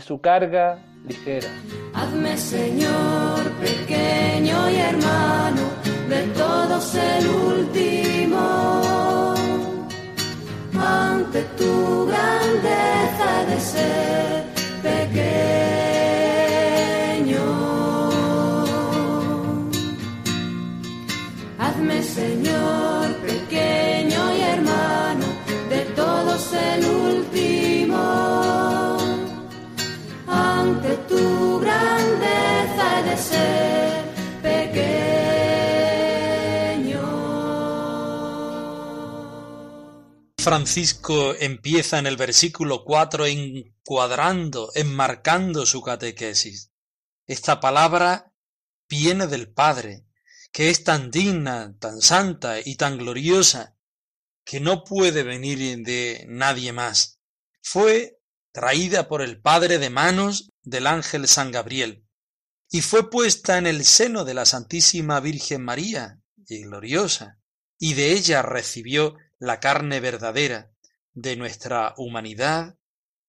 Su carga ligera. Hazme Señor pequeño y hermano, de todos el último. Ante tu grandeza de ser pequeño. Hazme Señor Francisco empieza en el versículo 4 encuadrando, enmarcando su catequesis. Esta palabra viene del Padre, que es tan digna, tan santa y tan gloriosa, que no puede venir de nadie más. Fue traída por el Padre de manos del ángel San Gabriel, y fue puesta en el seno de la Santísima Virgen María, y gloriosa, y de ella recibió la carne verdadera de nuestra humanidad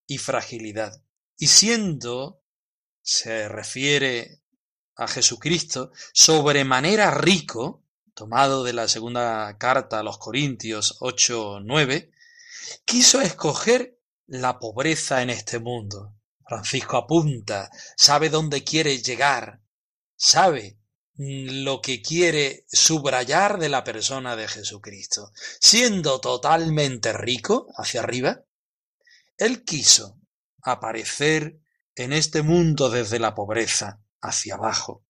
y fragilidad. Y siendo, se refiere a Jesucristo, sobremanera rico, tomado de la segunda carta a los Corintios 8, 9, quiso escoger la pobreza en este mundo. Francisco apunta, sabe dónde quiere llegar, sabe lo que quiere subrayar de la persona de Jesucristo. Siendo totalmente rico hacia arriba, él quiso aparecer en este mundo desde la pobreza hacia abajo,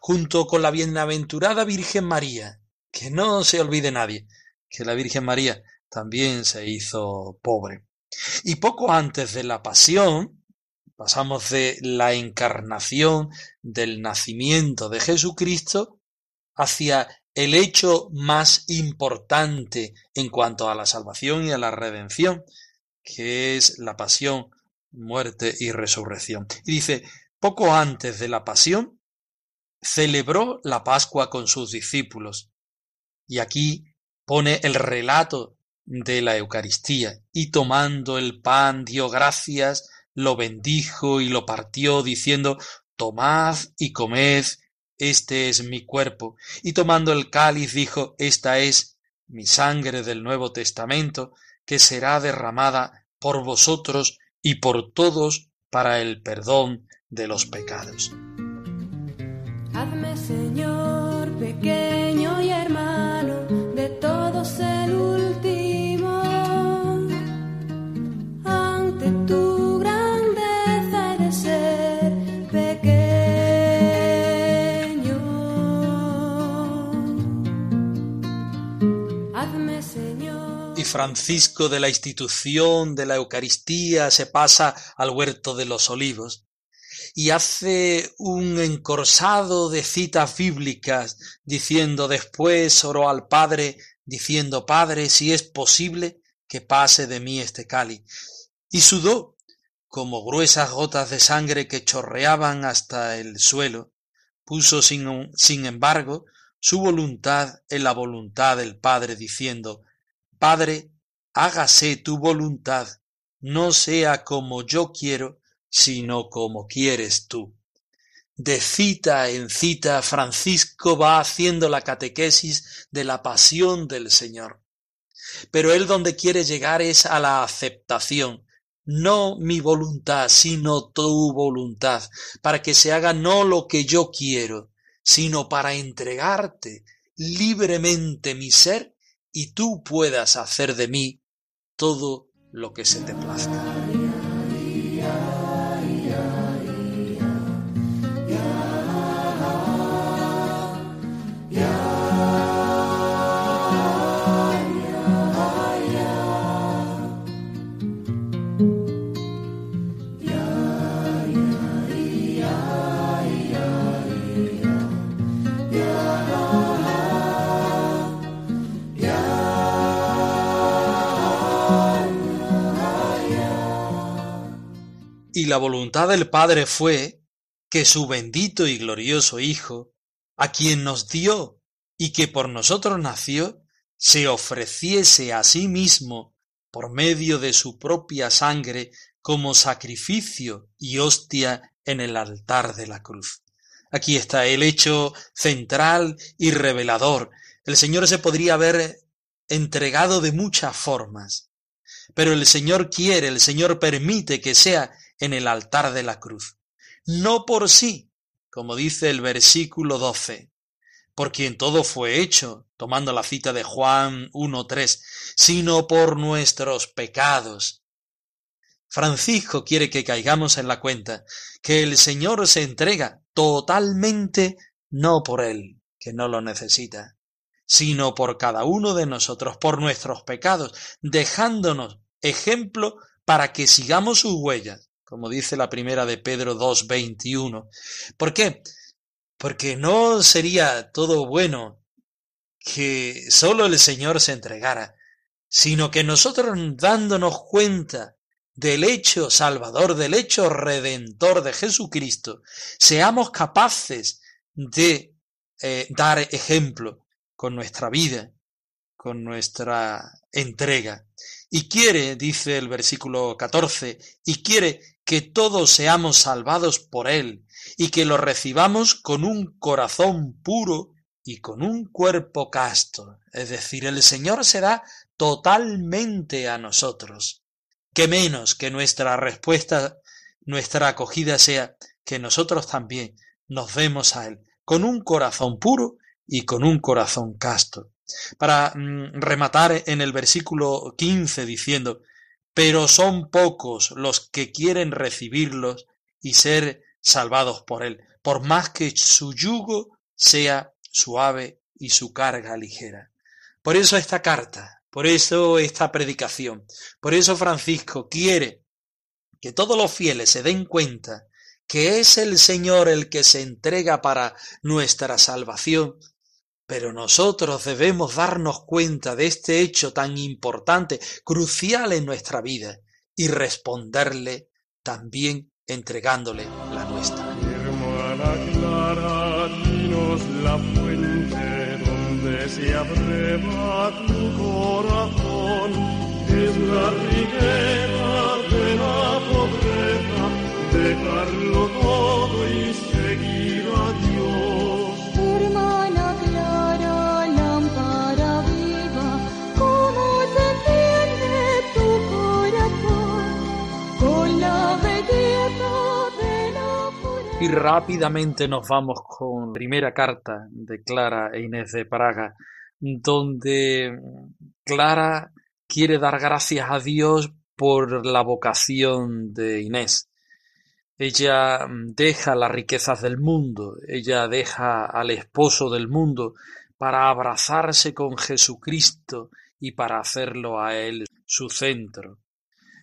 junto con la bienaventurada Virgen María, que no se olvide nadie, que la Virgen María también se hizo pobre. Y poco antes de la pasión, pasamos de la encarnación, del nacimiento de Jesucristo, hacia el hecho más importante en cuanto a la salvación y a la redención, que es la pasión, muerte y resurrección. Y dice, poco antes de la pasión, celebró la Pascua con sus discípulos. Y aquí pone el relato de la Eucaristía, y tomando el pan dio gracias, lo bendijo y lo partió, diciendo, Tomad y comed, este es mi cuerpo. Y tomando el cáliz dijo, Esta es mi sangre del Nuevo Testamento, que será derramada por vosotros y por todos para el perdón de los pecados. Hazme Señor pequeño Francisco de la institución de la Eucaristía se pasa al huerto de los olivos y hace un encorsado de citas bíblicas diciendo después oró al Padre diciendo Padre si es posible que pase de mí este cáliz y sudó como gruesas gotas de sangre que chorreaban hasta el suelo. Puso sin, sin embargo su voluntad en la voluntad del Padre diciendo Padre hágase tu voluntad no sea como yo quiero sino como quieres tú. De cita en cita, Francisco va haciendo la catequesis de la pasión del Señor. Pero él donde quiere llegar es a la aceptación, no mi voluntad, sino tu voluntad, para que se haga no lo que yo quiero, sino para entregarte libremente mi ser y tú puedas hacer de mí todo lo que se te plazca. La voluntad del Padre fue que su bendito y glorioso Hijo, a quien nos dio y que por nosotros nació, se ofreciese a sí mismo por medio de su propia sangre como sacrificio y hostia en el altar de la cruz. Aquí está el hecho central y revelador. El Señor se podría haber entregado de muchas formas, pero el Señor quiere, el Señor permite que sea en el altar de la cruz. No por sí, como dice el versículo 12, por quien todo fue hecho, tomando la cita de Juan 1.3, sino por nuestros pecados. Francisco quiere que caigamos en la cuenta que el Señor se entrega totalmente no por Él, que no lo necesita, sino por cada uno de nosotros, por nuestros pecados, dejándonos ejemplo para que sigamos sus huellas, como dice la primera de Pedro 2.21. ¿Por qué? Porque no sería todo bueno que solo el Señor se entregara, sino que nosotros dándonos cuenta del hecho salvador, del hecho redentor de Jesucristo, seamos capaces de eh, dar ejemplo con nuestra vida, con nuestra entrega. Y quiere, dice el versículo 14, y quiere que todos seamos salvados por Él, y que lo recibamos con un corazón puro y con un cuerpo casto. Es decir, el Señor se da totalmente a nosotros. Que menos que nuestra respuesta, nuestra acogida sea que nosotros también nos demos a Él con un corazón puro y con un corazón casto. Para mm, rematar en el versículo 15 diciendo, pero son pocos los que quieren recibirlos y ser salvados por Él, por más que su yugo sea suave y su carga ligera. Por eso esta carta, por eso esta predicación, por eso Francisco quiere que todos los fieles se den cuenta que es el Señor el que se entrega para nuestra salvación, pero nosotros debemos darnos cuenta de este hecho tan importante, crucial en nuestra vida, y responderle también entregándole la nuestra. Rápidamente nos vamos con primera carta de Clara e Inés de Praga, donde Clara quiere dar gracias a Dios por la vocación de Inés. Ella deja las riquezas del mundo, ella deja al esposo del mundo para abrazarse con Jesucristo y para hacerlo a él su centro.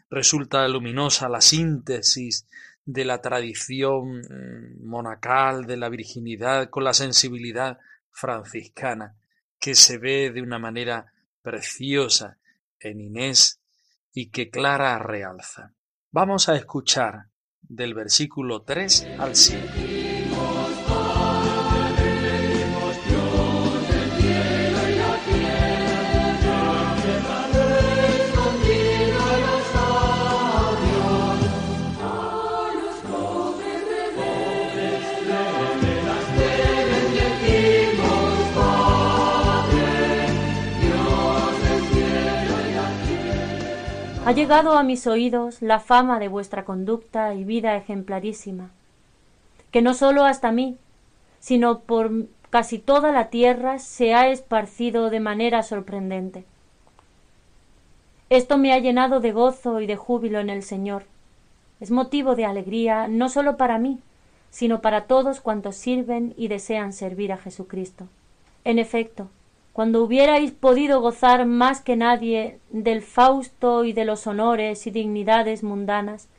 Resulta luminosa la síntesis de la tradición mm, monacal de la virginidad con la sensibilidad franciscana que se ve de una manera preciosa en Inés y que Clara realza. Vamos a escuchar del versículo 3 al 7. Ha llegado a mis oídos la fama de vuestra conducta y vida ejemplarísima, que no sólo hasta mí, sino por casi toda la tierra se ha esparcido de manera sorprendente. Esto me ha llenado de gozo y de júbilo en el Señor. Es motivo de alegría no sólo para mí, sino para todos cuantos sirven y desean servir a Jesucristo. En efecto, cuando hubierais podido gozar más que nadie del fausto y de los honores y dignidades mundanas,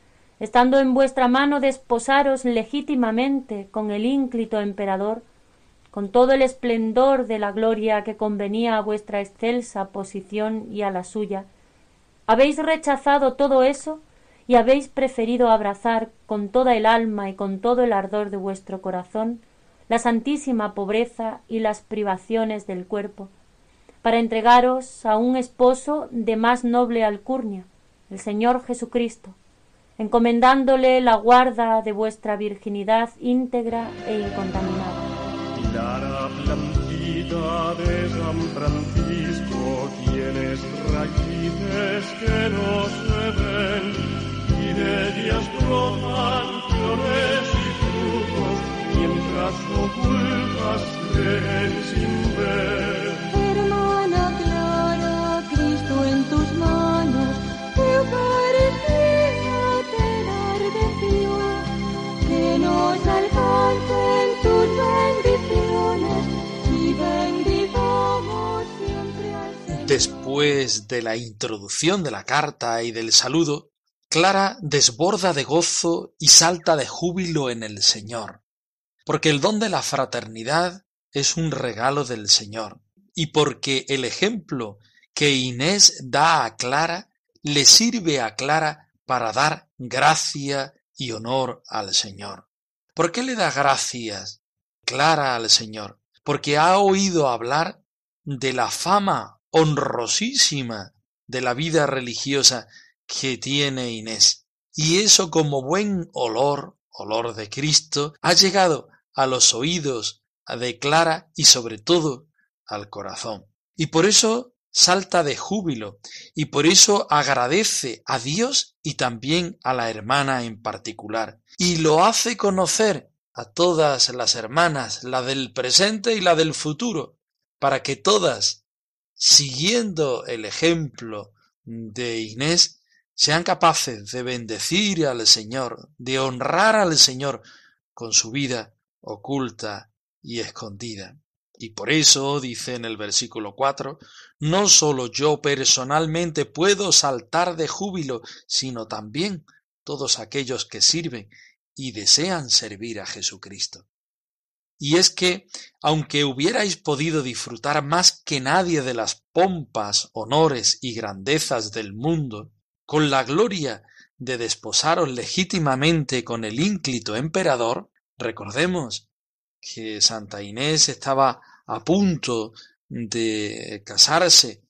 estando en vuestra mano desposaros legítimamente con el ínclito emperador, con todo el esplendor de la gloria que convenía a vuestra excelsa posición y a la suya, habéis rechazado todo eso y habéis preferido abrazar con toda el alma y con todo el ardor de vuestro corazón la santísima pobreza y las privaciones del cuerpo, para entregaros a un esposo de más noble alcurnia, el Señor Jesucristo, encomendándole la guarda de vuestra virginidad íntegra e incontaminada. De San Francisco, tienes raíces que no se ven, y de brotan flores mientras ocultas creen sin ver. Hermana Clara, Cristo en tus manos, que Eucaristía te da redención, que nos alcancen tus bendiciones y bendigamos siempre al Señor. Después de la introducción de la carta y del saludo, Clara desborda de gozo y salta de júbilo en el Señor, porque el don de la fraternidad es un regalo del Señor, y porque el ejemplo que Inés da a Clara le sirve a Clara para dar gracia y honor al Señor. ¿Por qué le da gracias Clara al Señor? Porque ha oído hablar de la fama honrosísima de la vida religiosa que tiene Inés. Y eso como buen olor, olor de Cristo, ha llegado a los oídos de Clara y sobre todo al corazón. Y por eso salta de júbilo y por eso agradece a Dios y también a la hermana en particular. Y lo hace conocer a todas las hermanas, la del presente y la del futuro, para que todas, siguiendo el ejemplo de Inés, sean capaces de bendecir al Señor, de honrar al Señor con su vida oculta y escondida. Y por eso, dice en el versículo 4, no solo yo personalmente puedo saltar de júbilo, sino también todos aquellos que sirven y desean servir a Jesucristo. Y es que, aunque hubierais podido disfrutar más que nadie de las pompas, honores y grandezas del mundo, con la gloria de desposaros legítimamente con el ínclito emperador, recordemos que Santa Inés estaba a punto de casarse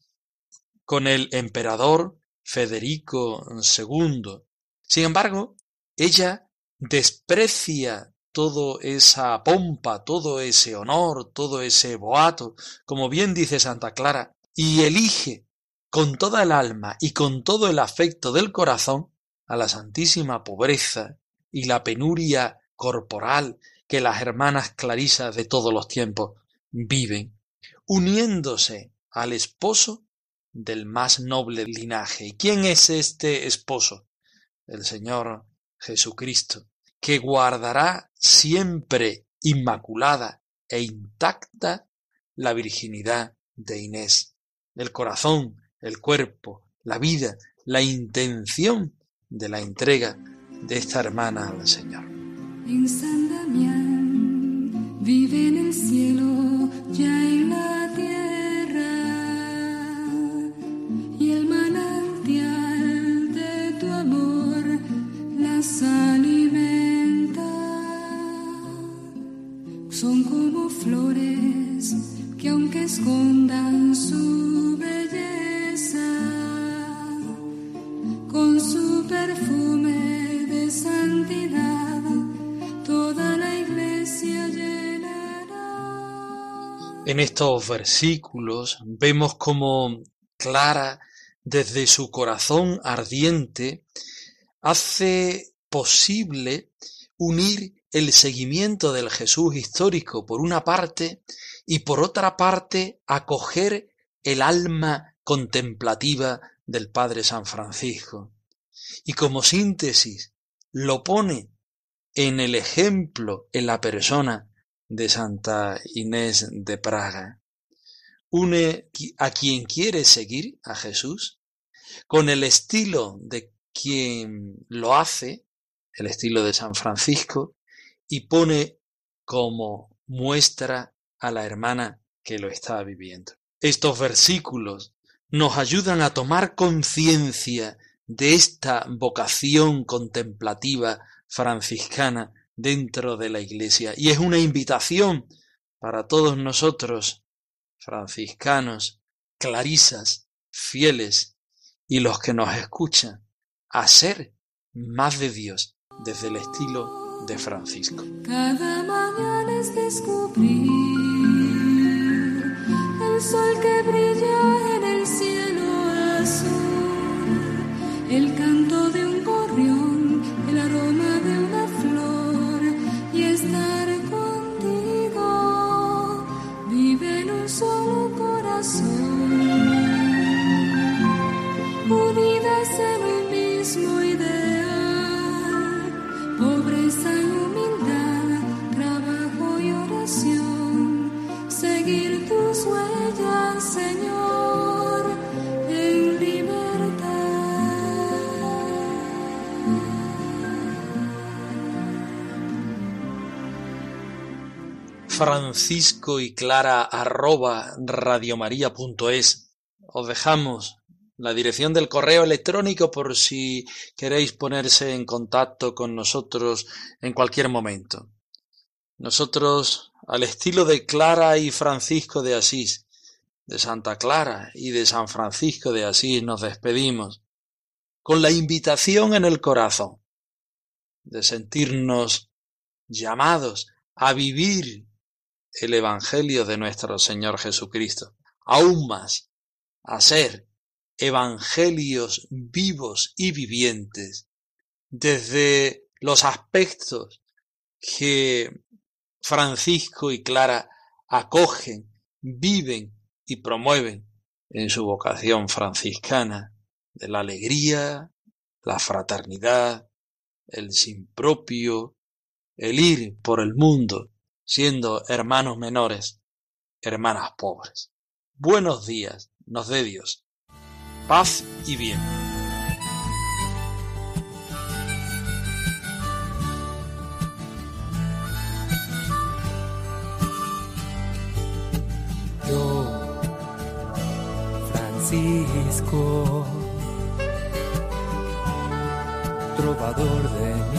con el emperador Federico II. Sin embargo, ella desprecia todo esa pompa, todo ese honor, todo ese boato, como bien dice Santa Clara, y elige con toda el alma y con todo el afecto del corazón a la santísima pobreza y la penuria corporal que las hermanas clarisas de todos los tiempos viven, uniéndose al esposo del más noble linaje. ¿Y quién es este esposo? El Señor Jesucristo, que guardará siempre inmaculada e intacta la virginidad de Inés, el corazón, el cuerpo, la vida, la intención de la entrega de esta hermana al Señor. En San Damián vive en el cielo, En estos versículos vemos como Clara, desde su corazón ardiente, hace posible unir el seguimiento del Jesús histórico por una parte y por otra parte acoger el alma contemplativa del Padre San Francisco. Y como síntesis lo pone en el ejemplo, en la persona de Santa Inés de Praga. Une a quien quiere seguir a Jesús con el estilo de quien lo hace, el estilo de San Francisco, y pone como muestra a la hermana que lo está viviendo. Estos versículos nos ayudan a tomar conciencia de esta vocación contemplativa franciscana dentro de la Iglesia. Y es una invitación para todos nosotros, franciscanos, clarisas, fieles y los que nos escuchan, a ser más de Dios desde el estilo de Francisco. Francisco y Clara arroba radiomaria.es. Os dejamos la dirección del correo electrónico por si queréis ponerse en contacto con nosotros en cualquier momento. Nosotros, al estilo de Clara y Francisco de Asís, de Santa Clara y de San Francisco de Asís, nos despedimos con la invitación en el corazón de sentirnos llamados a vivir el Evangelio de nuestro Señor Jesucristo, aún más a ser evangelios vivos y vivientes desde los aspectos que Francisco y Clara acogen, viven y promueven en su vocación franciscana de la alegría, la fraternidad, el sin propio, el ir por el mundo siendo hermanos menores, hermanas pobres. Buenos días, nos dé Dios. Paz y bien. Francisco, trovador de